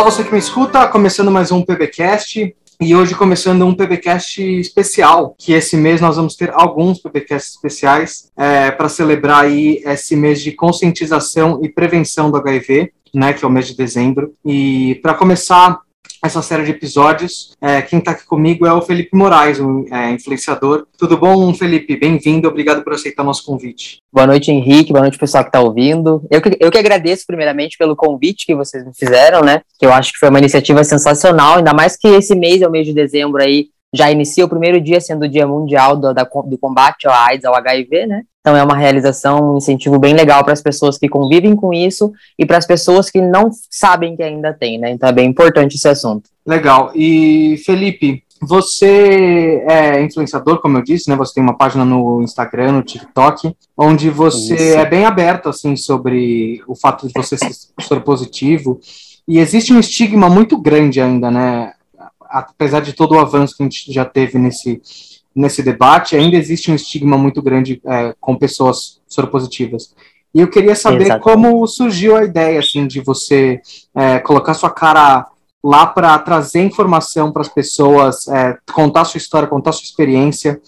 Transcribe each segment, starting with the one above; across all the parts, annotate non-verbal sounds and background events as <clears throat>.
Olá, você que me escuta, começando mais um PBcast. E hoje começando um PBcast especial, que esse mês nós vamos ter alguns PBcasts especiais é, para celebrar aí esse mês de conscientização e prevenção do HIV, né, que é o mês de dezembro. E para começar essa série de episódios. É, quem está aqui comigo é o Felipe Moraes, um é, influenciador. Tudo bom, Felipe? Bem-vindo, obrigado por aceitar nosso convite. Boa noite, Henrique, boa noite, pessoal que está ouvindo. Eu que, eu que agradeço, primeiramente, pelo convite que vocês me fizeram, né? Que eu acho que foi uma iniciativa sensacional, ainda mais que esse mês é o mês de dezembro aí, já inicia o primeiro dia sendo o Dia Mundial do, da, do combate ao AIDS, ao HIV, né? Então é uma realização, um incentivo bem legal para as pessoas que convivem com isso e para as pessoas que não sabem que ainda tem, né? Então é bem importante esse assunto. Legal. E Felipe, você é influenciador, como eu disse, né? Você tem uma página no Instagram, no TikTok, onde você Isso. é bem aberto assim sobre o fato de você ser positivo. E existe um estigma muito grande ainda, né? Apesar de todo o avanço que a gente já teve nesse, nesse debate, ainda existe um estigma muito grande é, com pessoas soropositivas. E eu queria saber Exatamente. como surgiu a ideia assim de você é, colocar sua cara lá para trazer informação para as pessoas, é, contar sua história, contar sua experiência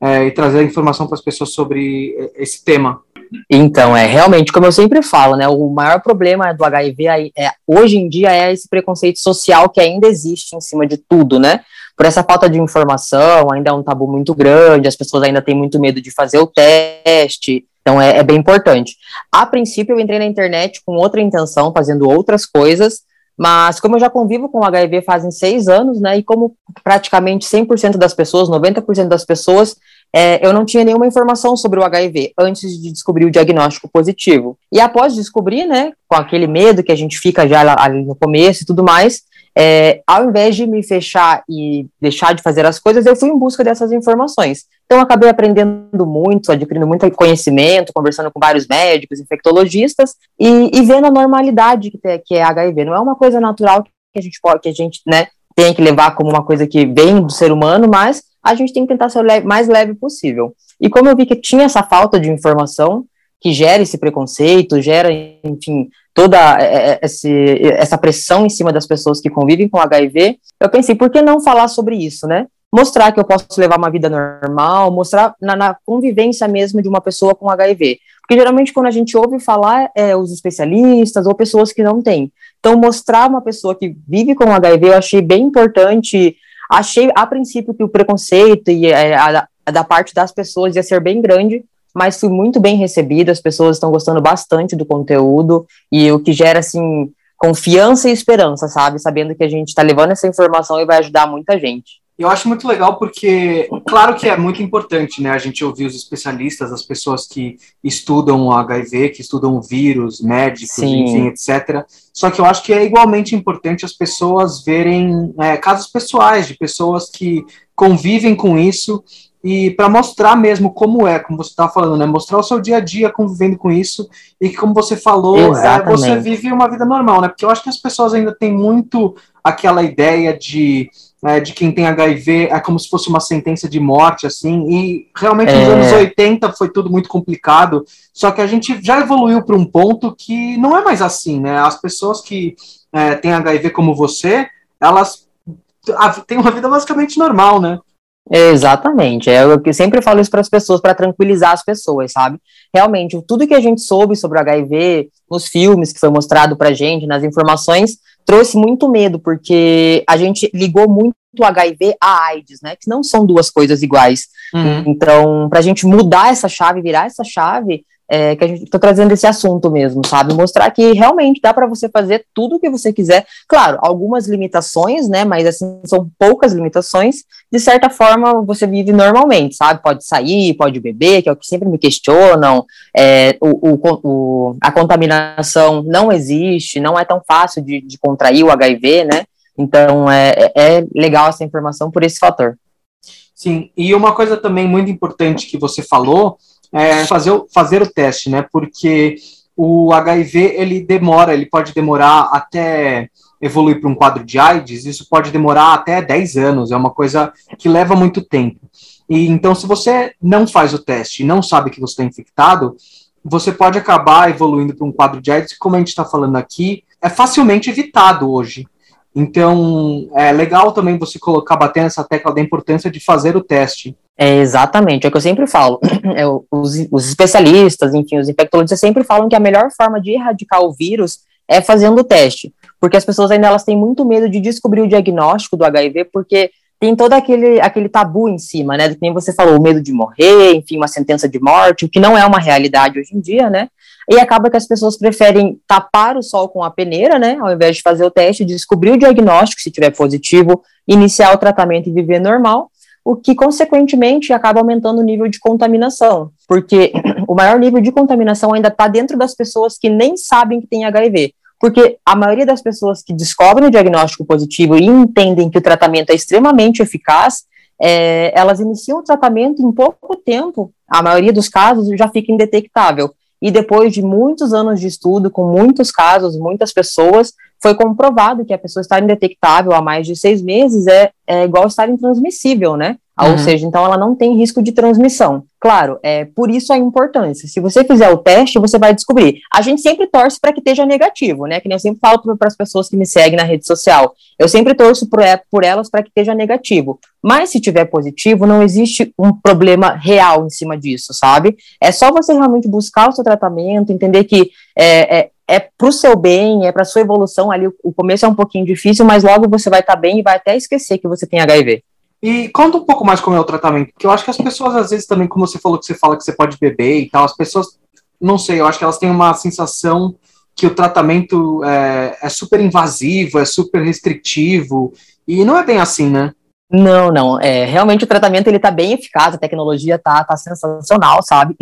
é, e trazer informação para as pessoas sobre é, esse tema. Então, é realmente, como eu sempre falo, né, o maior problema do HIV é, é, hoje em dia é esse preconceito social que ainda existe em cima de tudo, né? Por essa falta de informação, ainda é um tabu muito grande, as pessoas ainda têm muito medo de fazer o teste, então é, é bem importante. A princípio, eu entrei na internet com outra intenção, fazendo outras coisas, mas como eu já convivo com HIV fazem seis anos, né, e como praticamente 100% das pessoas, 90% das pessoas é, eu não tinha nenhuma informação sobre o HIV antes de descobrir o diagnóstico positivo. E após descobrir, né, com aquele medo que a gente fica já ali no começo e tudo mais, é, ao invés de me fechar e deixar de fazer as coisas, eu fui em busca dessas informações. Então, acabei aprendendo muito, adquirindo muito conhecimento, conversando com vários médicos, infectologistas, e, e vendo a normalidade que, tem, que é HIV. Não é uma coisa natural que a gente pode, que a gente, né, tem que levar como uma coisa que vem do ser humano, mas a gente tem que tentar ser o leve, mais leve possível. E como eu vi que tinha essa falta de informação, que gera esse preconceito, gera, enfim, toda é, é, esse, essa pressão em cima das pessoas que convivem com HIV, eu pensei, por que não falar sobre isso, né? Mostrar que eu posso levar uma vida normal, mostrar na, na convivência mesmo de uma pessoa com HIV. Porque geralmente quando a gente ouve falar, é os especialistas ou pessoas que não têm. Então, mostrar uma pessoa que vive com HIV, eu achei bem importante Achei, a princípio, que o preconceito e é, a, a, da parte das pessoas ia ser bem grande, mas fui muito bem recebida, as pessoas estão gostando bastante do conteúdo, e o que gera, assim, confiança e esperança, sabe? Sabendo que a gente está levando essa informação e vai ajudar muita gente. Eu acho muito legal porque, claro que é muito importante, né, a gente ouvir os especialistas, as pessoas que estudam o HIV, que estudam o vírus, médicos, Sim. enfim, etc. Só que eu acho que é igualmente importante as pessoas verem é, casos pessoais de pessoas que convivem com isso e para mostrar mesmo como é, como você estava falando, né? Mostrar o seu dia a dia convivendo com isso e que, como você falou, é, você vive uma vida normal, né? Porque eu acho que as pessoas ainda têm muito aquela ideia de né, de quem tem HIV é como se fosse uma sentença de morte, assim, e realmente é... nos anos 80 foi tudo muito complicado, só que a gente já evoluiu para um ponto que não é mais assim, né? As pessoas que é, têm HIV como você, elas têm uma vida basicamente normal, né? Exatamente, é eu sempre falo isso para as pessoas, para tranquilizar as pessoas, sabe? Realmente, tudo que a gente soube sobre o HIV, nos filmes que foi mostrado para gente, nas informações, trouxe muito medo, porque a gente ligou muito o HIV a AIDS, né? Que não são duas coisas iguais. Uhum. Então, para a gente mudar essa chave, virar essa chave, é, que a gente está trazendo esse assunto mesmo, sabe? Mostrar que realmente dá para você fazer tudo o que você quiser. Claro, algumas limitações, né? Mas assim, são poucas limitações. De certa forma, você vive normalmente, sabe? Pode sair, pode beber, que é o que sempre me questionam. É, o, o, o, a contaminação não existe, não é tão fácil de, de contrair o HIV, né? Então é, é, é legal essa informação por esse fator. Sim, e uma coisa também muito importante que você falou é, fazer, o, fazer o teste, né? Porque o HIV ele demora, ele pode demorar até evoluir para um quadro de AIDS, isso pode demorar até 10 anos, é uma coisa que leva muito tempo. E então, se você não faz o teste e não sabe que você está infectado, você pode acabar evoluindo para um quadro de AIDS, como a gente está falando aqui, é facilmente evitado hoje. Então, é legal também você colocar, bater nessa tecla da importância de fazer o teste. É, exatamente, é o que eu sempre falo. <clears throat> É, os, os, especialistas, enfim, os infectologistas sempre falam que a melhor forma de erradicar o vírus é fazendo o teste, porque as pessoas ainda elas têm muito medo de descobrir o diagnóstico do HIV, porque tem todo aquele, aquele tabu em cima, né, que nem você falou, o medo de morrer, enfim, uma sentença de morte, o que não é uma realidade hoje em dia, né, e acaba que as pessoas preferem tapar o sol com a peneira, né, ao invés de fazer o teste, descobrir o diagnóstico, se tiver positivo, iniciar o tratamento e viver normal, o que, consequentemente, acaba aumentando o nível de contaminação, porque o maior nível de contaminação ainda está dentro das pessoas que nem sabem que tem HIV, porque a maioria das pessoas que descobrem o diagnóstico positivo e entendem que o tratamento é extremamente eficaz, é, elas iniciam o tratamento em pouco tempo, a maioria dos casos já fica indetectável e depois de muitos anos de estudo, com muitos casos, muitas pessoas, foi comprovado que a pessoa estar indetectável há mais de seis meses é, é igual estar intransmissível, né? Uhum. Ou seja, então ela não tem risco de transmissão. Claro, é por isso a importância. Se você fizer o teste, você vai descobrir. A gente sempre torce para que esteja negativo, né? Que nem eu sempre falo para as pessoas que me seguem na rede social. Eu sempre torço por, é, por elas para que esteja negativo. Mas se tiver positivo, não existe um problema real em cima disso, sabe? É só você realmente buscar o seu tratamento, entender que é, é é para o seu bem, é para sua evolução ali. O começo é um pouquinho difícil, mas logo você vai estar tá bem e vai até esquecer que você tem HIV. E conta um pouco mais como é o tratamento, porque eu acho que as pessoas, às vezes, também, como você falou que você fala que você pode beber e tal, as pessoas, não sei, eu acho que elas têm uma sensação que o tratamento é, é super invasivo, é super restritivo, e não é bem assim, né? Não, não. É, realmente o tratamento ele tá bem eficaz, a tecnologia tá, tá sensacional, sabe?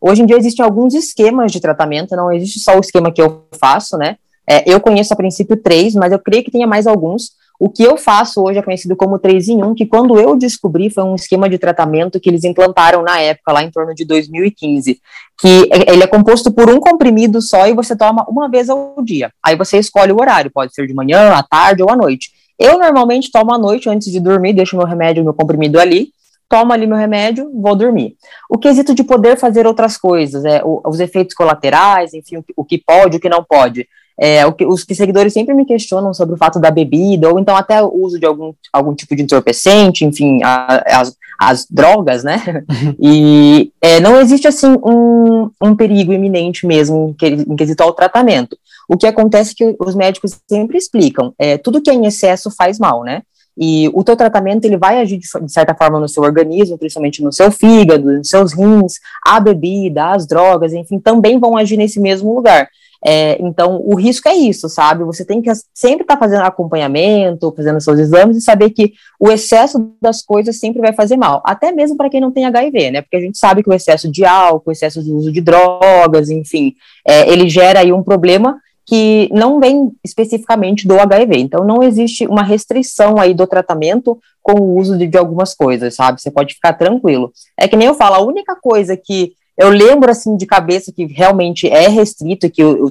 Hoje em dia existem alguns esquemas de tratamento, não existe só o esquema que eu faço, né? É, eu conheço a princípio três, mas eu creio que tenha mais alguns. O que eu faço hoje é conhecido como 3 em 1, que quando eu descobri foi um esquema de tratamento que eles implantaram na época, lá em torno de 2015, que ele é composto por um comprimido só e você toma uma vez ao dia. Aí você escolhe o horário, pode ser de manhã, à tarde ou à noite. Eu normalmente tomo à noite antes de dormir, deixo meu remédio, meu comprimido ali, tomo ali meu remédio, vou dormir. O quesito de poder fazer outras coisas, é, os efeitos colaterais, enfim, o, o que pode, o que não pode. É, o que, os seguidores sempre me questionam sobre o fato da bebida, ou então até o uso de algum, algum tipo de entorpecente, enfim, a, as, as drogas, né? <laughs> E é, não existe, assim, um, um perigo iminente mesmo em, em quesito ao tratamento. O que acontece é que os médicos sempre explicam, é, tudo que é em excesso faz mal, né? E o teu tratamento, ele vai agir de, de, certa forma no seu organismo, principalmente no seu fígado, nos seus rins, a bebida, as drogas, enfim, também vão agir nesse mesmo lugar. É, então, o risco é isso, sabe? Você tem que sempre estar tá fazendo acompanhamento, fazendo seus exames e saber que o excesso das coisas sempre vai fazer mal, até mesmo para quem não tem HIV, né? Porque a gente sabe que o excesso de álcool, o excesso de uso de drogas, enfim, é, ele gera aí um problema que não vem especificamente do HIV. Então, não existe uma restrição aí do tratamento com o uso de, de, algumas coisas, sabe? Você pode ficar tranquilo. É que nem eu falo, a única coisa que eu lembro, assim, de cabeça que realmente é restrito, e que o, o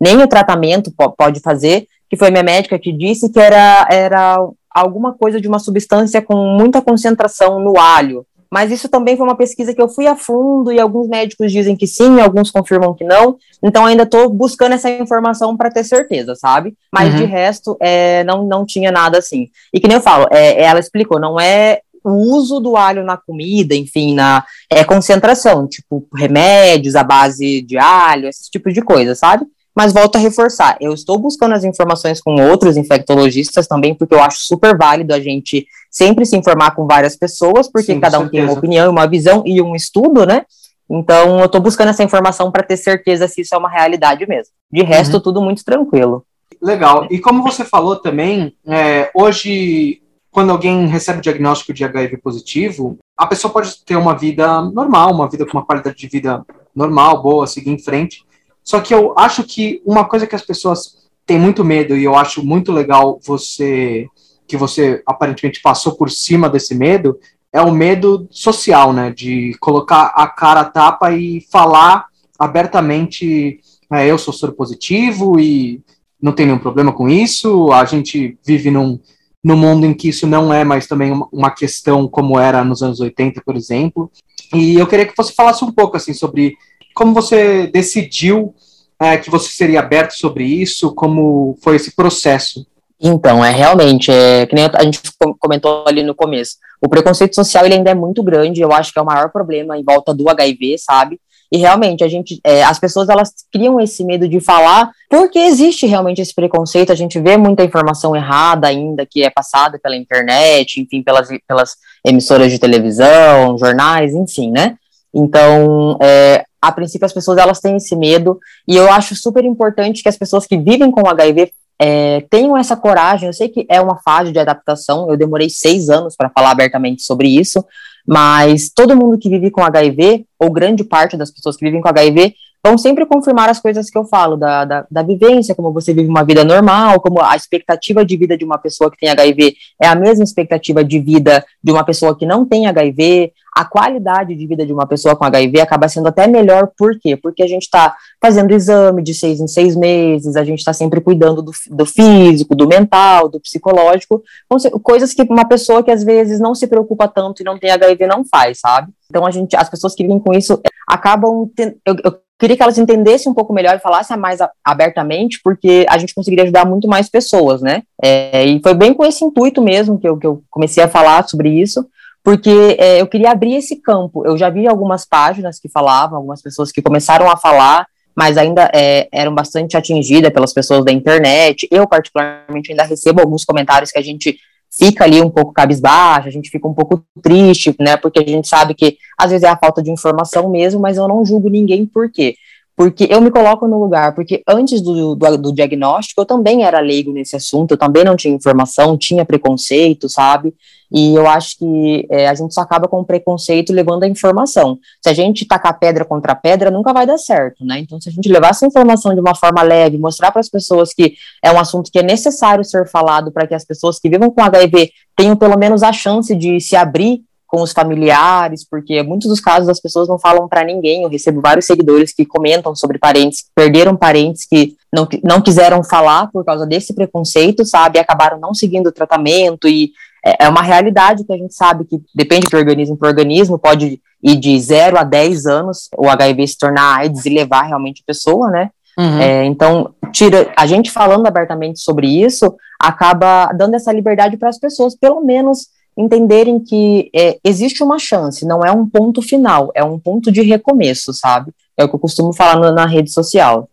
nem o tratamento pode fazer, que foi minha médica que disse que era, era alguma coisa de uma substância com muita concentração no alho. Mas isso também foi uma pesquisa que eu fui a fundo e alguns médicos dizem que sim, alguns confirmam que não. Então ainda estou buscando essa informação para ter certeza, sabe? Mas uhum. de resto, é, não, não tinha nada assim. E que nem eu falo, é, ela explicou, não é o uso do alho na comida, enfim, na é, concentração, tipo remédios à base de alho, esse tipo de coisa, sabe? Mas volto a reforçar, eu estou buscando as informações com outros infectologistas também, porque eu acho super válido a gente sempre se informar com várias pessoas, porque Sim, cada um tem uma opinião, uma visão e um estudo, né? Então, eu estou buscando essa informação para ter certeza se isso é uma realidade mesmo. De resto, uhum. tudo muito tranquilo. Legal. E como você falou também, é, hoje, quando alguém recebe o diagnóstico de HIV positivo, a pessoa pode ter uma vida normal, uma vida com uma qualidade de vida normal, boa, seguir em frente. Só que eu acho que uma coisa que as pessoas têm muito medo, e eu acho muito legal você que você aparentemente passou por cima desse medo, é o medo social, né? De colocar a cara a tapa e falar abertamente, é, eu sou soro positivo e não tem nenhum problema com isso. A gente vive num, num mundo em que isso não é mais também uma questão como era nos anos 80, por exemplo. E eu queria que você falasse um pouco assim sobre como você decidiu é, que você seria aberto sobre isso, como foi esse processo? Então, é realmente, é, que nem a gente comentou ali no começo, o preconceito social ele ainda é muito grande, eu acho que é o maior problema em volta do HIV, sabe? E realmente, a gente, é, as pessoas elas criam esse medo de falar, porque existe realmente esse preconceito, a gente vê muita informação errada ainda que é passada pela internet, enfim, pelas, pelas emissoras de televisão, jornais, enfim, né? Então, é, a princípio as pessoas elas têm esse medo, e eu acho super importante que as pessoas que vivem com HIV é, tenham essa coragem. Eu sei que é uma fase de adaptação, eu demorei seis anos para falar abertamente sobre isso, mas todo mundo que vive com HIV, ou grande parte das pessoas que vivem com HIV, vão sempre confirmar as coisas que eu falo, da, da, da, vivência, como você vive uma vida normal, como a expectativa de vida de uma pessoa que tem HIV é a mesma expectativa de vida de uma pessoa que não tem HIV, a qualidade de vida de uma pessoa com HIV acaba sendo até melhor, por quê? Porque a gente está fazendo exame de seis em seis meses, a gente está sempre cuidando do, do, físico, do mental, do psicológico, coisas que uma pessoa que às vezes não se preocupa tanto e não tem HIV não faz, sabe? Então a gente, as pessoas que vivem com isso acabam, eu, eu queria que elas entendessem um pouco melhor e falassem mais abertamente, porque a gente conseguiria ajudar muito mais pessoas, né? É, e foi bem com esse intuito mesmo que eu, que eu comecei a falar sobre isso, porque é, eu queria abrir esse campo. Eu já vi algumas páginas que falavam, algumas pessoas que começaram a falar, mas ainda é, eram bastante atingidas pelas pessoas da internet. Eu, particularmente, ainda recebo alguns comentários que a gente fica ali um pouco cabisbaixa, a gente fica um pouco triste, né, porque a gente sabe que às vezes é a falta de informação mesmo, mas eu não julgo ninguém por quê porque eu me coloco no lugar, porque antes do, do, do, diagnóstico eu também era leigo nesse assunto, eu também não tinha informação, tinha preconceito, sabe? E eu acho que é, a gente só acaba com o preconceito levando a informação. Se a gente tacar pedra contra pedra, nunca vai dar certo, né? Então, se a gente levar essa informação de uma forma leve, mostrar para as pessoas que é um assunto que é necessário ser falado para que as pessoas que vivam com HIV tenham pelo menos a chance de se abrir com os familiares, porque muitos dos casos as pessoas não falam para ninguém. Eu recebo vários seguidores que comentam sobre parentes que perderam parentes que não, não quiseram falar por causa desse preconceito, sabe? E acabaram não seguindo o tratamento e é, é uma realidade que a gente sabe que depende de organismo para organismo, pode ir de 0 a 10 anos o HIV se tornar AIDS e levar realmente a pessoa, né? Uhum. É, então, tira, a gente falando abertamente sobre isso acaba dando essa liberdade para as pessoas, pelo menos entenderem que é, existe uma chance, não é um ponto final, é um ponto de recomeço, sabe? É o que eu costumo falar na, na rede social.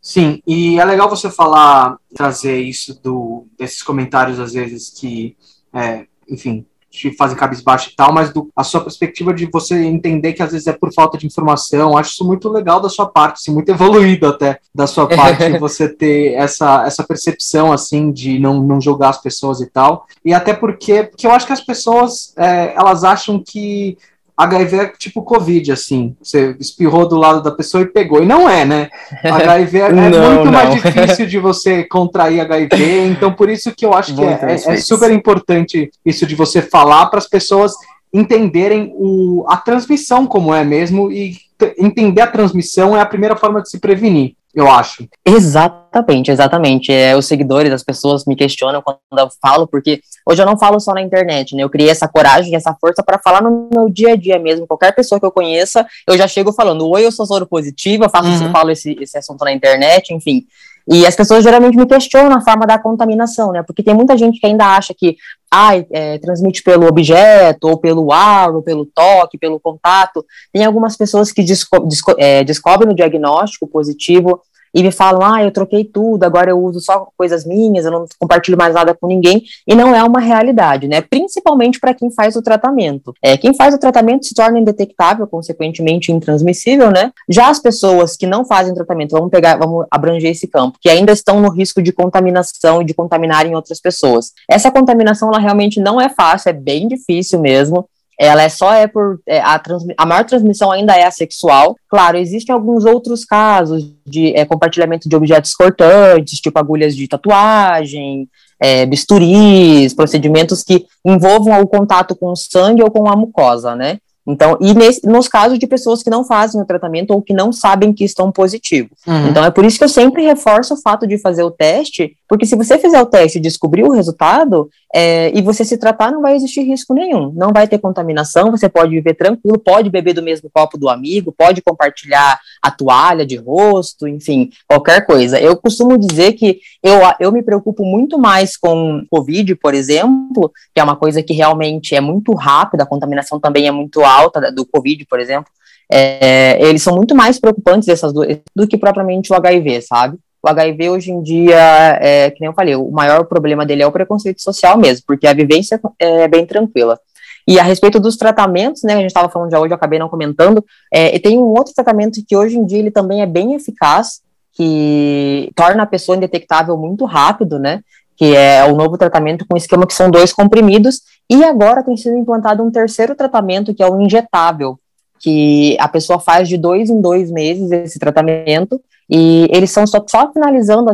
Sim, e é legal você falar, trazer isso do, desses comentários, às vezes, que, é, enfim, te fazem cabisbaixo e tal, mas do, a sua perspectiva de você entender que às vezes é por falta de informação, acho isso muito legal da sua parte, assim, muito <laughs> evoluído até da sua <laughs> parte, você ter essa, essa percepção, assim, de não, não julgar as pessoas e tal, e até porque, porque eu acho que as pessoas, é, elas acham que HIV é tipo Covid, assim. Você espirrou do lado da pessoa e pegou. E não é, né? <laughs> HIV é, não, é muito não. mais difícil de você contrair HIV. Então, por isso que eu acho que é, é, é, super importante isso de você falar para as pessoas entenderem o, a transmissão como é mesmo e entender a transmissão é a primeira forma de se prevenir eu acho. Exatamente, exatamente. É, os seguidores, as pessoas me questionam quando eu falo, porque hoje eu não falo só na internet, né? Eu criei essa coragem, essa força para falar no meu dia a dia mesmo. Qualquer pessoa que eu conheça, eu já chego falando: Oi, eu sou soro positiva, faço uhum. falo esse, esse assunto na internet, enfim. E as pessoas geralmente me questionam a forma da contaminação, né? Porque tem muita gente que ainda acha que ah, é, transmite pelo objeto, ou pelo ar, ou pelo toque, pelo contato. Tem algumas pessoas que desco desco é, descobrem o diagnóstico positivo e me falam, ah, eu troquei tudo, agora eu uso só coisas minhas, eu não compartilho mais nada com ninguém, e não é uma realidade, né? Principalmente para quem faz o tratamento. É, quem faz o tratamento se torna indetectável, consequentemente intransmissível, né? Já as pessoas que não fazem tratamento, vamos pegar, vamos abranger esse campo, que ainda estão no risco de contaminação e de contaminarem outras pessoas. Essa contaminação, ela realmente não é fácil, é bem difícil mesmo ela é só é por é, a, a maior transmissão ainda é sexual. Claro, existem alguns outros casos de é, compartilhamento de objetos cortantes, tipo agulhas de tatuagem, é, bisturis, procedimentos que envolvam o contato com o sangue ou com a mucosa, né? Então, e nesse, nos casos de pessoas que não fazem o tratamento ou que não sabem que estão positivos. Uhum. Então, é por isso que eu sempre reforço o fato de fazer o teste, porque se você fizer o teste e descobrir o resultado, é, e você se tratar, não vai existir risco nenhum, não vai ter contaminação, você pode viver tranquilo, pode beber do mesmo copo do amigo, pode compartilhar a toalha de rosto, enfim, qualquer coisa. Eu costumo dizer que eu, eu me preocupo muito mais com Covid, por exemplo, que é uma coisa que realmente é muito rápida, a contaminação também é muito alta do Covid, por exemplo. É, eles são muito mais preocupantes essas duas, do que propriamente o HIV, sabe? O HIV hoje em dia, é, que nem eu falei, o maior problema dele é o preconceito social mesmo, porque a vivência é bem tranquila. E a respeito dos tratamentos, né, a gente estava falando já hoje, eu acabei não comentando, é, e tem um outro tratamento que hoje em dia ele também é bem eficaz, que torna a pessoa indetectável muito rápido, né, que é o novo tratamento com esquema que são dois comprimidos, e agora tem sido implantado um terceiro tratamento, que é o injetável, que a pessoa faz de dois em dois meses esse tratamento, e eles estão só, só finalizando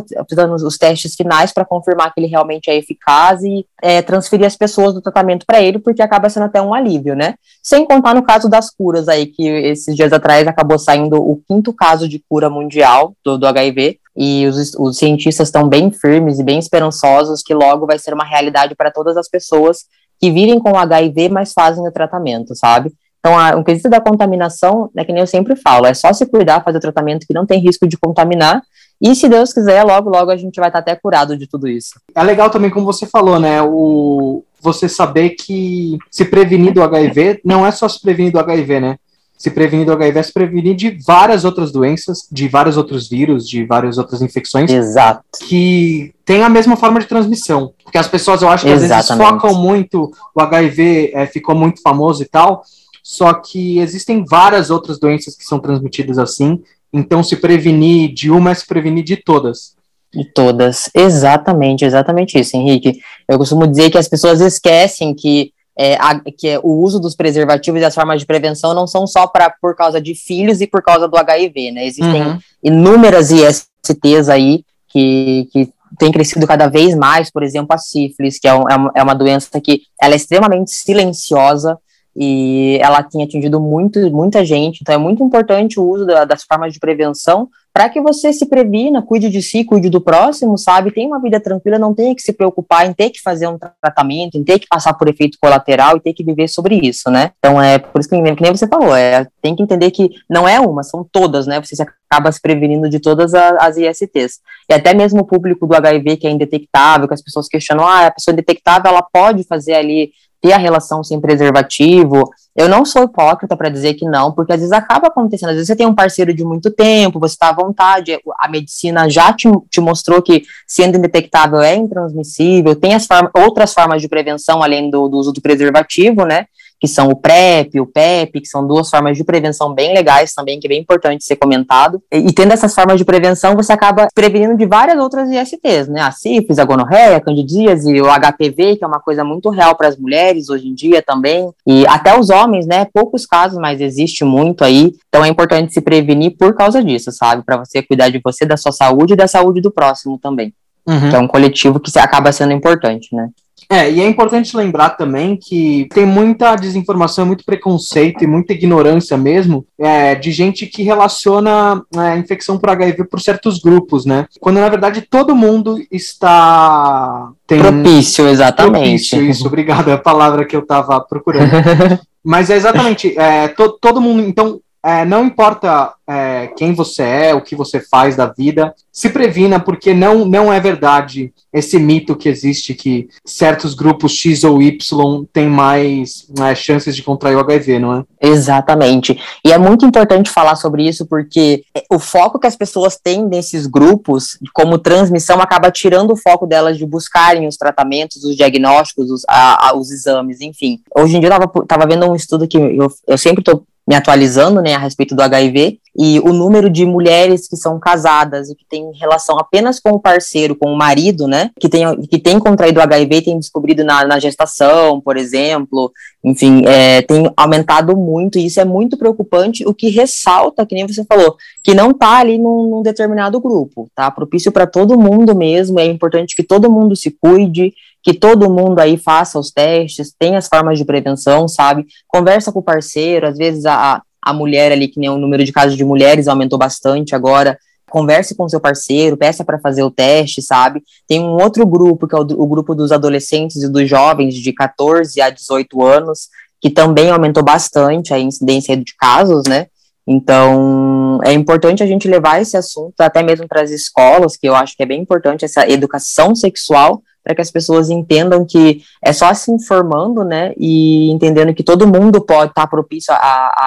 os testes finais para confirmar que ele realmente é eficaz e é, transferir as pessoas do tratamento para ele, porque acaba sendo até um alívio, né? Sem contar no caso das curas aí, que esses dias atrás acabou saindo o quinto caso de cura mundial do, do HIV, e os, os cientistas estão bem firmes e bem esperançosos que logo vai ser uma realidade para todas as pessoas que vivem com HIV, mas fazem o tratamento, sabe? Então, a, o quesito da contaminação, é que nem eu sempre falo, é só se cuidar, fazer o tratamento que não tem risco de contaminar, e se Deus quiser, logo, logo a gente vai estar até curado de tudo isso. É legal também, como você falou, né, o, você saber que se prevenir do HIV não é só se prevenir do HIV, né? Se prevenir do HIV é se prevenir de várias outras doenças, de vários outros vírus, de várias outras infecções. Exato. Que tem a mesma forma de transmissão. Porque as pessoas, eu acho que Exatamente. às vezes focam muito, o HIV é, ficou muito famoso e tal, só que existem várias outras doenças que são transmitidas assim, então se prevenir de uma é se prevenir de todas. De todas, exatamente, exatamente isso, Henrique. Eu costumo dizer que as pessoas esquecem que, é, a, que é, o uso dos preservativos e as formas de prevenção não são só pra, por causa de filhos e por causa do HIV, né? Existem uhum. inúmeras ISTs aí que, que tem crescido cada vez mais, por exemplo, a sífilis, que é, um, é uma é doença que ela é extremamente silenciosa, e ela tem atingido muito, muita gente, então é muito importante o uso da, das formas de prevenção para que você se previna, cuide de si, cuide do próximo, sabe? Tenha uma vida tranquila, não tenha que se preocupar em ter que fazer um tratamento, em ter que passar por efeito colateral e ter que viver sobre isso, né? Então é por isso que, que nem você falou, é, tem que entender que não é uma, são todas, né? Você acaba se prevenindo de todas as, as ISTs. E até mesmo o público do HIV que é indetectável, que as pessoas questionam, ah, a pessoa indetectável, ela pode fazer ali ter a relação sem preservativo. Eu não sou hipócrita para dizer que não, porque às vezes acaba acontecendo. Às vezes você tem um parceiro de muito tempo, você está à vontade, a medicina já te, te mostrou que sendo indetectável é intransmissível, tem as formas, outras formas de prevenção além do, do uso do preservativo, né? Que são o PrEP, o PEP, que são duas formas de prevenção bem legais também, que é bem importante ser comentado. E, e tendo essas formas de prevenção, você acaba prevenindo de várias outras ISTs, né? A sífilis, a gonorreia, a candidíase, o HPV, que é uma coisa muito real para as mulheres hoje em dia também, e até os homens, né? Poucos casos, mas existe muito aí. Então é importante se prevenir por causa disso, sabe? Para você cuidar de você, da sua saúde e da saúde do próximo também. Uhum. Que é um coletivo que acaba sendo importante, né? É, e é importante lembrar também que tem muita desinformação, muito preconceito e muita ignorância mesmo é, de gente que relaciona é, a infecção por HIV por certos grupos, né? Quando na verdade todo mundo está. Tem... Propício, exatamente. Propício, isso, obrigado, é a palavra que eu estava procurando. <laughs> Mas é exatamente, é, to, todo mundo. Então, é, não importa é, quem você é, o que você faz da vida, se previna, porque não, não é verdade esse mito que existe que certos grupos X ou Y têm mais é, chances de contrair o HIV, não é? Exatamente. E é muito importante falar sobre isso, porque o foco que as pessoas têm nesses grupos, como transmissão, acaba tirando o foco delas de buscarem os tratamentos, os diagnósticos, os, a, a, os exames, enfim. Hoje em dia eu estava vendo um estudo que eu, eu sempre estou me atualizando, né, a respeito do HIV, e o número de mulheres que são casadas e que têm relação apenas com o parceiro, com o marido, né, que tem, que tem contraído HIV e tem descobrido na, na gestação, por exemplo, enfim, é, tem aumentado muito, e isso é muito preocupante, o que ressalta, que nem você falou, que não está ali num, num determinado grupo, tá, propício para todo mundo mesmo, é importante que todo mundo se cuide, que todo mundo aí faça os testes, tem as formas de prevenção, sabe? Conversa com o parceiro, às vezes a, a mulher ali, que nem o número de casos de mulheres aumentou bastante agora, converse com seu parceiro, peça para fazer o teste, sabe? Tem um outro grupo, que é o, o grupo dos adolescentes e dos jovens de 14 a 18 anos, que também aumentou bastante a incidência de casos, né? Então, é importante a gente levar esse assunto até mesmo para as escolas, que eu acho que é bem importante essa educação sexual, para que as pessoas entendam que é só se informando, né, e entendendo que todo mundo pode estar tá propício a,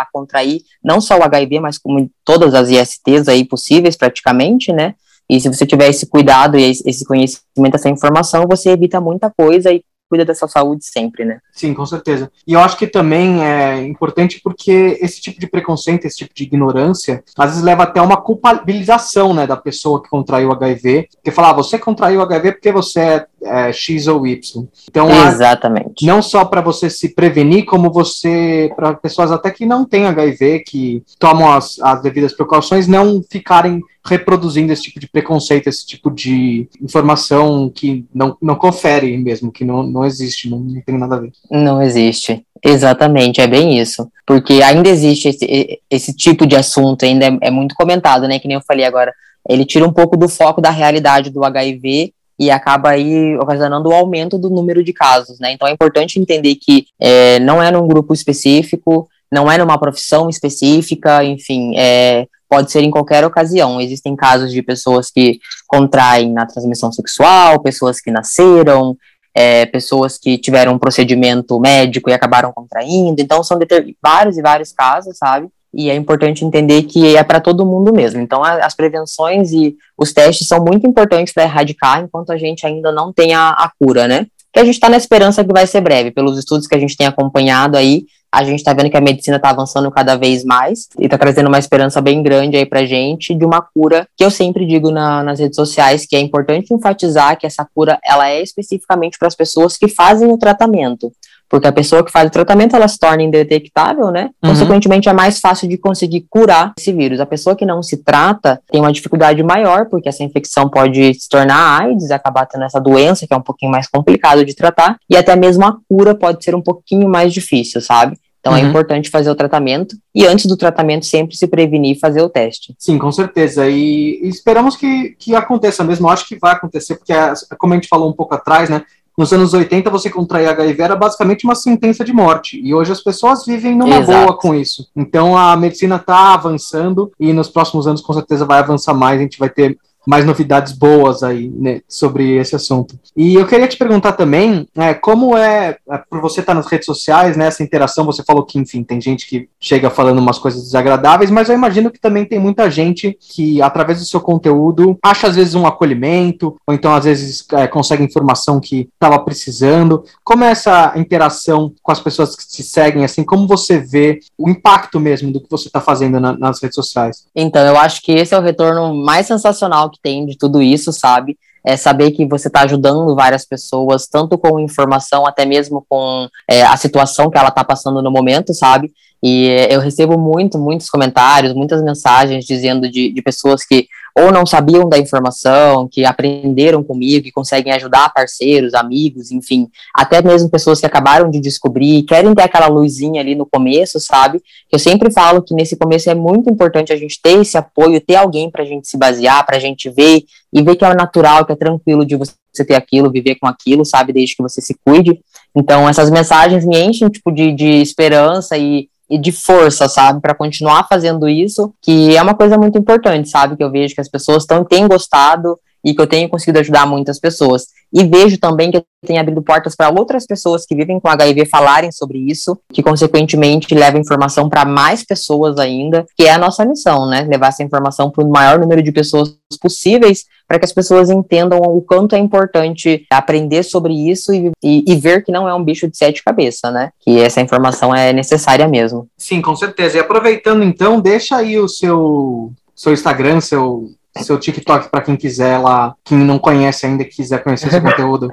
a contrair não só o HIV, mas como todas as ISTs aí possíveis, praticamente, né, e se você tiver esse cuidado e esse conhecimento, essa informação, você evita muita coisa e cuida da sua saúde sempre, né? Sim, com certeza. E eu acho que também é importante porque esse tipo de preconceito, esse tipo de ignorância, às vezes leva até uma culpabilização, né, da pessoa que contraiu HIV, porque falar, ah, você contraiu HIV porque você é, é X ou Y. Então, Exatamente. não só para você se prevenir, como você, para pessoas até que não têm HIV, que tomam as, as devidas precauções, não ficarem reproduzindo esse tipo de preconceito, esse tipo de informação que não, não confere mesmo, que não, não existe, não, não tem nada a ver. Não existe. Exatamente, é bem isso. Porque ainda existe esse, esse tipo de assunto, ainda é, é muito comentado, né? Que nem eu falei agora. Ele tira um pouco do foco da realidade do HIV e acaba aí ocasionando o aumento do número de casos, né? Então é importante entender que é, não é num grupo específico, não é numa profissão específica, enfim, é, pode ser em qualquer ocasião. Existem casos de pessoas que contraem na transmissão sexual, pessoas que nasceram, é, pessoas que tiveram um procedimento médico e acabaram contraindo. Então, são vários e vários casos, sabe? E é importante entender que é para todo mundo mesmo. Então, a, as prevenções e os testes são muito importantes para erradicar enquanto a gente ainda não tem a, a cura, né? Que a gente está na esperança que vai ser breve, pelos estudos que a gente tem acompanhado aí, a gente está vendo que a medicina está avançando cada vez mais e está trazendo uma esperança bem grande aí para gente de uma cura que eu sempre digo na, nas redes sociais que é importante enfatizar que essa cura ela é especificamente para as pessoas que fazem o tratamento porque a pessoa que faz o tratamento ela se torna indetectável, né? Uhum. Consequentemente, é mais fácil de conseguir curar esse vírus. A pessoa que não se trata tem uma dificuldade maior, porque essa infecção pode se tornar AIDS, acabar tendo essa doença, que é um pouquinho mais complicado de tratar, e até mesmo a cura pode ser um pouquinho mais difícil, sabe? Então é uhum. é importante fazer o tratamento e antes do tratamento sempre se prevenir e fazer o teste. Sim, com certeza. E, e esperamos que, que aconteça mesmo. Eu acho que vai acontecer, porque, como a gente falou um pouco atrás, né? Nos anos 80, você contrair HIV era basicamente uma sentença de morte. E hoje as pessoas vivem numa Exato. boa com isso. Então a medicina está avançando e nos próximos anos com certeza vai avançar mais. A gente vai ter mais novidades boas aí né, sobre esse assunto. E eu queria te perguntar também, é, como é, é por você estar tá nas redes sociais, né, essa interação, você falou que, enfim, tem gente que chega falando umas coisas desagradáveis, mas eu imagino que também tem muita gente que, através do seu conteúdo, acha às vezes um acolhimento, ou então às vezes é, consegue informação que estava precisando. Como é essa interação com as pessoas que te seguem, assim, como você vê o impacto mesmo do que você está fazendo na, nas redes sociais? Então, eu acho que esse é o retorno mais sensacional que tem de tudo isso, sabe? É saber que você está ajudando várias pessoas, tanto com informação, até mesmo com é, a situação que ela está passando no momento, sabe? E eu recebo muito, muitos comentários, muitas mensagens dizendo de, de pessoas que ou não sabiam da informação, que aprenderam comigo, que conseguem ajudar parceiros, amigos, enfim, até mesmo pessoas que acabaram de descobrir, querem ter aquela luzinha ali no começo, sabe? Eu sempre falo que nesse começo é muito importante a gente ter esse apoio, ter alguém para a gente se basear, para a gente ver e ver que é natural, que é tranquilo de você ter aquilo, viver com aquilo, sabe? Desde que você se cuide. Então, essas mensagens me enchem, tipo, de, de esperança e e de força, sabe, para continuar fazendo isso, que é uma coisa muito importante, sabe, que eu vejo que as pessoas tão, têm gostado e que eu tenho conseguido ajudar muitas pessoas. E vejo também que eu tenho abrido portas para outras pessoas que vivem com HIV falarem sobre isso, que consequentemente leva informação para mais pessoas ainda, que é a nossa missão, né? Levar essa informação para o maior número de pessoas possíveis, para que as pessoas entendam o quanto é importante aprender sobre isso e, e, e, ver que não é um bicho de sete cabeças, né? Que essa informação é necessária mesmo. Sim, com certeza. E aproveitando então, deixa aí o seu, seu Instagram, seu seu TikTok para quem quiser lá, quem não conhece ainda, que quiser conhecer seu <laughs> conteúdo.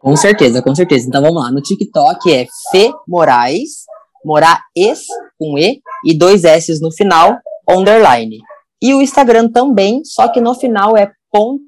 Com certeza, com certeza. Então vamos lá. No TikTok é Fê Moraes, Moraes com E e dois S no final, underline. E o Instagram também, só que no final é ponto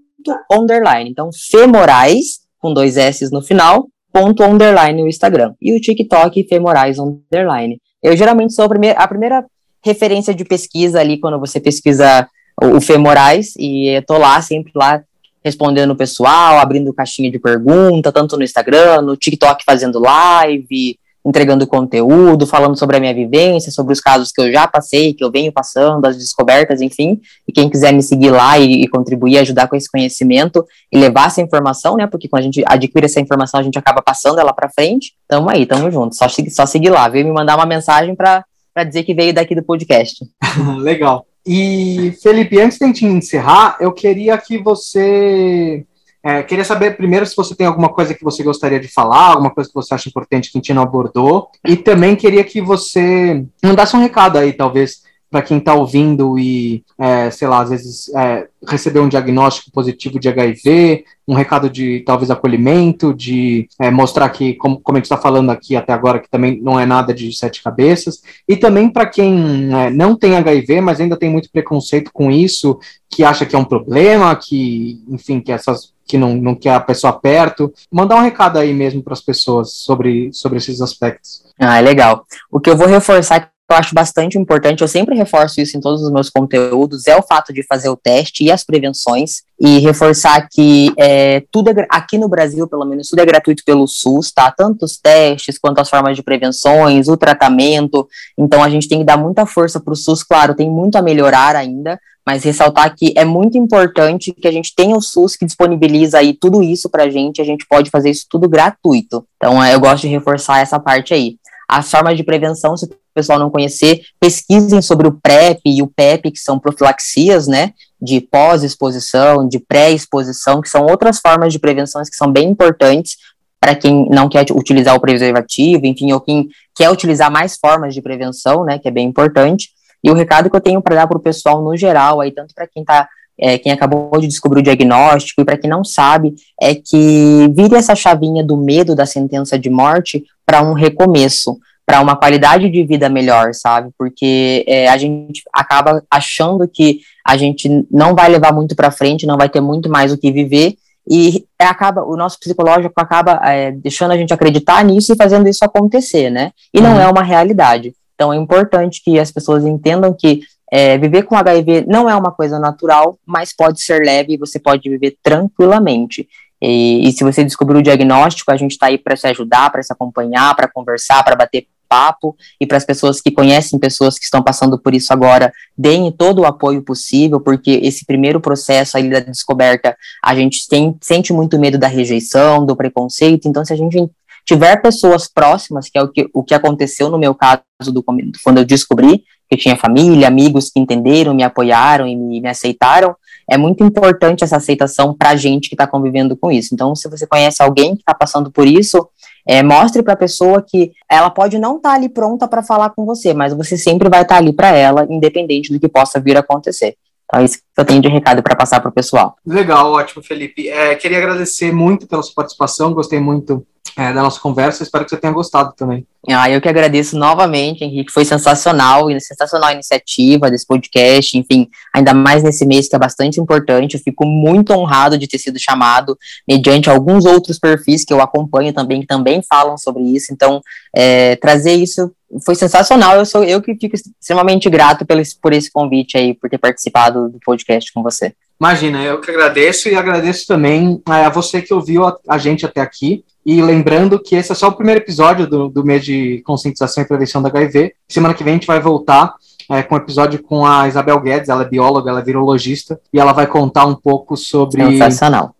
underline. Então, Fê Moraes, com dois S no final, ponto underline o Instagram. E o TikTok, Fê Moraes underline. Eu geralmente sou a primeira, a primeira referência de pesquisa ali, quando você pesquisa o, o Femorais, e eu tô lá, sempre lá, respondendo o pessoal, abrindo caixinha de pergunta, tanto no Instagram, no TikTok fazendo live, entregando conteúdo, falando sobre a minha vivência, sobre os casos que eu já passei, que eu venho passando, as descobertas, enfim. E quem quiser me seguir lá e, e contribuir, ajudar com esse conhecimento e levar essa informação, né? Porque quando a gente adquire essa informação, a gente acaba passando ela para frente. Tamo aí, tamo junto. Só, só seguir lá, veio me mandar uma mensagem para dizer que veio daqui do podcast. <laughs> Legal. E, Felipe, antes de a gente encerrar, eu queria que você é, queria saber primeiro se você tem alguma coisa que você gostaria de falar, alguma coisa que você acha importante que a gente não abordou. E também queria que você mandasse um recado aí, talvez, para quem está ouvindo e, é, sei lá, às vezes é, recebeu um diagnóstico positivo de HIV, um recado de talvez acolhimento, de é, mostrar que, como, como a gente está falando aqui até agora, que também não é nada de sete cabeças, e também para quem é, não tem HIV, mas ainda tem muito preconceito com isso, que acha que é um problema, que, enfim, que essas que não, não quer a pessoa perto, mandar um recado aí mesmo para as pessoas sobre, sobre esses aspectos. Ah, é legal. O que eu vou reforçar eu acho bastante importante, eu sempre reforço isso em todos os meus conteúdos, é o fato de fazer o teste e as prevenções, e reforçar que é, tudo é, aqui no Brasil, pelo menos, tudo é gratuito pelo SUS, tá? Tanto os testes quanto as formas de prevenções, o tratamento, então a gente tem que dar muita força para o SUS, claro, tem muito a melhorar ainda, mas ressaltar que é muito importante que a gente tenha o SUS que disponibiliza aí tudo isso para a gente, a gente pode fazer isso tudo gratuito. Então, é, eu gosto de reforçar essa parte aí. As formas de prevenção, se pessoal não conhecer, pesquisem sobre o PrEP e o PEP, que são profilaxias, né, de pós-exposição, de pré-exposição, que são outras formas de prevenção que são bem importantes para quem não quer utilizar o preservativo, enfim, ou quem quer utilizar mais formas de prevenção, né, que é bem importante. E o recado que eu tenho para dar para o pessoal no geral, aí tanto para quem está é, quem acabou de descobrir o diagnóstico, e para quem não sabe, é que vire essa chavinha do medo da sentença de morte para um recomeço para uma qualidade de vida melhor, sabe? Porque é, a gente acaba achando que a gente não vai levar muito para frente, não vai ter muito mais o que viver e acaba o nosso psicológico acaba é, deixando a gente acreditar nisso e fazendo isso acontecer, né? E não uhum. é uma realidade. Então é importante que as pessoas entendam que é, viver com HIV não é uma coisa natural, mas pode ser leve e você pode viver tranquilamente. E, e se você descobrir o diagnóstico, a gente está aí para se ajudar, para se acompanhar, para conversar, para bater papo. E para as pessoas que conhecem pessoas que estão passando por isso agora, deem todo o apoio possível, porque esse primeiro processo aí da descoberta, a gente tem, sente muito medo da rejeição, do preconceito, então se a gente tiver pessoas próximas, que é o que, o que aconteceu no meu caso do, quando eu descobri que eu tinha família, amigos que entenderam, me apoiaram e me, me aceitaram, é muito importante essa aceitação para a gente que está convivendo com isso. Então, se você conhece alguém que está passando por isso, é, mostre para a pessoa que ela pode não estar tá ali pronta para falar com você, mas você sempre vai estar tá ali para ela, independente do que possa vir a acontecer. Então, é isso que eu tenho de recado para passar para o pessoal. Legal, ótimo, Felipe. É, queria agradecer muito pela sua participação, gostei muito é, da nossa conversa, espero que você tenha gostado também. Ah, eu que agradeço novamente, Henrique, foi sensacional, sensacional a iniciativa desse podcast, enfim, ainda mais nesse mês que é bastante importante, eu fico muito honrado de ter sido chamado, mediante alguns outros perfis que eu acompanho também, que também falam sobre isso, então, é, trazer isso foi sensacional. Eu sou eu que fico extremamente grato por esse, por esse convite aí, por ter participado do podcast com você. Imagina, eu que agradeço e agradeço também a você que ouviu a, a gente até aqui. E lembrando que esse é só o primeiro episódio do, do mês de conscientização e prevenção da HIV. Semana que vem a gente vai voltar é, com um episódio com a Isabel Guedes, ela é bióloga, ela é virologista, e ela vai contar um pouco sobre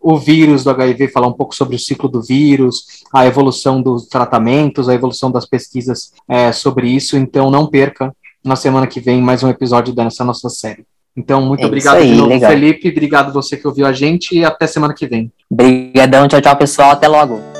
o vírus do HIV, falar um pouco sobre o ciclo do vírus, a evolução dos tratamentos, a evolução das pesquisas é, sobre isso. Então não perca na semana que vem mais um episódio dessa nossa série. Então, muito é obrigado aí, de novo. Felipe. Obrigado você que ouviu a gente e até semana que vem. Obrigadão, tchau, tchau, pessoal. Até logo.